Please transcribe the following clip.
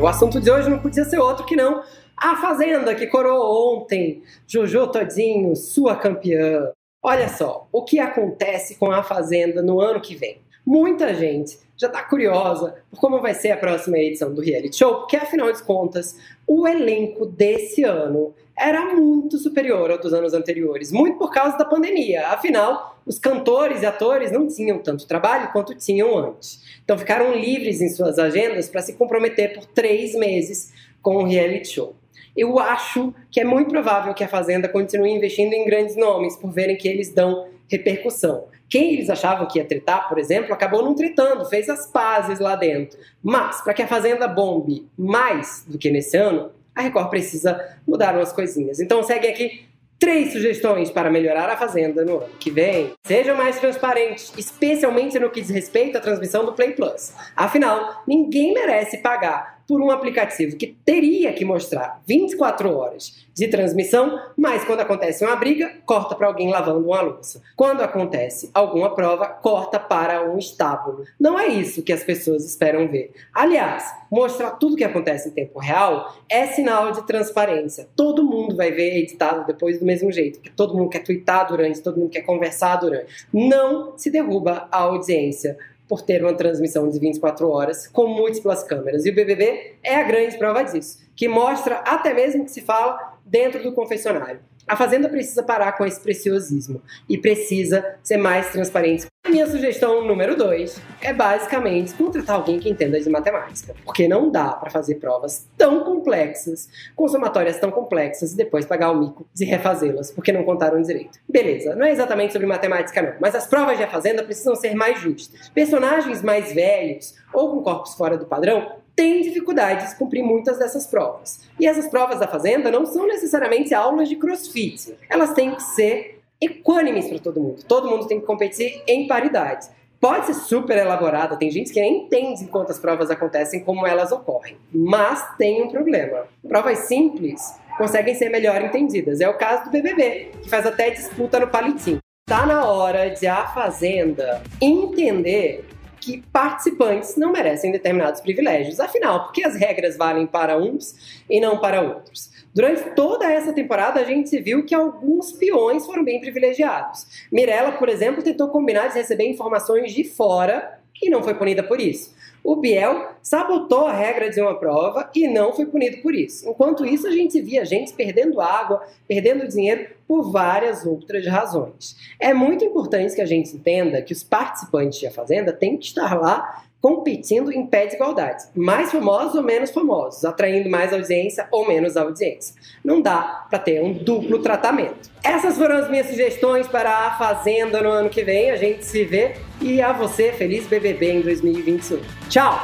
O assunto de hoje não podia ser outro que não a Fazenda, que coroou ontem Jojo Todinho, sua campeã. Olha só, o que acontece com a Fazenda no ano que vem? Muita gente já está curiosa por como vai ser a próxima edição do reality show, porque afinal de contas, o elenco desse ano era muito superior ao dos anos anteriores, muito por causa da pandemia. Afinal, os cantores e atores não tinham tanto trabalho quanto tinham antes. Então ficaram livres em suas agendas para se comprometer por três meses com o reality show. Eu acho que é muito provável que a Fazenda continue investindo em grandes nomes, por verem que eles dão repercussão. Quem eles achavam que ia tretar, por exemplo, acabou não tretando, fez as pazes lá dentro. Mas, para que a Fazenda bombe mais do que nesse ano, a Record precisa mudar umas coisinhas. Então segue aqui três sugestões para melhorar a Fazenda no ano que vem. Sejam mais transparentes, especialmente no que diz respeito à transmissão do Play Plus. Afinal, ninguém merece pagar por um aplicativo que teria que mostrar 24 horas de transmissão, mas quando acontece uma briga, corta para alguém lavando uma louça. Quando acontece alguma prova, corta para um estábulo. Não é isso que as pessoas esperam ver. Aliás, mostrar tudo o que acontece em tempo real é sinal de transparência. Todo mundo vai ver editado depois do mesmo jeito, porque todo mundo quer twittar durante, todo mundo quer conversar durante. Não se derruba a audiência por ter uma transmissão de 24 horas com múltiplas câmeras. E o BBB é a grande prova disso, que mostra até mesmo que se fala dentro do confessionário. A Fazenda precisa parar com esse preciosismo e precisa ser mais transparente. A minha sugestão número dois é basicamente contratar alguém que entenda de matemática, porque não dá para fazer provas tão complexas, com somatórias tão complexas e depois pagar o mico de refazê-las, porque não contaram direito. Beleza, não é exatamente sobre matemática não, mas as provas de A Fazenda precisam ser mais justas. Personagens mais velhos ou com corpos fora do padrão têm dificuldades de cumprir muitas dessas provas. E essas provas da Fazenda não são necessariamente aulas de crossfit. Elas têm que ser equânimes para todo mundo. Todo mundo tem que competir em paridade. Pode ser super elaborada, tem gente que nem entende enquanto as provas acontecem como elas ocorrem. Mas tem um problema. Provas simples conseguem ser melhor entendidas. É o caso do BBB, que faz até disputa no palitinho. Tá na hora de a Fazenda entender que participantes não merecem determinados privilégios. Afinal, porque as regras valem para uns e não para outros? Durante toda essa temporada, a gente viu que alguns peões foram bem privilegiados. Mirella, por exemplo, tentou combinar de receber informações de fora e não foi punida por isso. O Biel sabotou a regra de uma prova e não foi punido por isso. Enquanto isso, a gente via gente perdendo água, perdendo dinheiro por várias outras razões. É muito importante que a gente entenda que os participantes da Fazenda têm que estar lá competindo em pé de igualdade. Mais famosos ou menos famosos, atraindo mais audiência ou menos audiência. Não dá para ter um duplo tratamento. Essas foram as minhas sugestões para a Fazenda no ano que vem. A gente se vê e a você, feliz BBB em 2021. Tchau!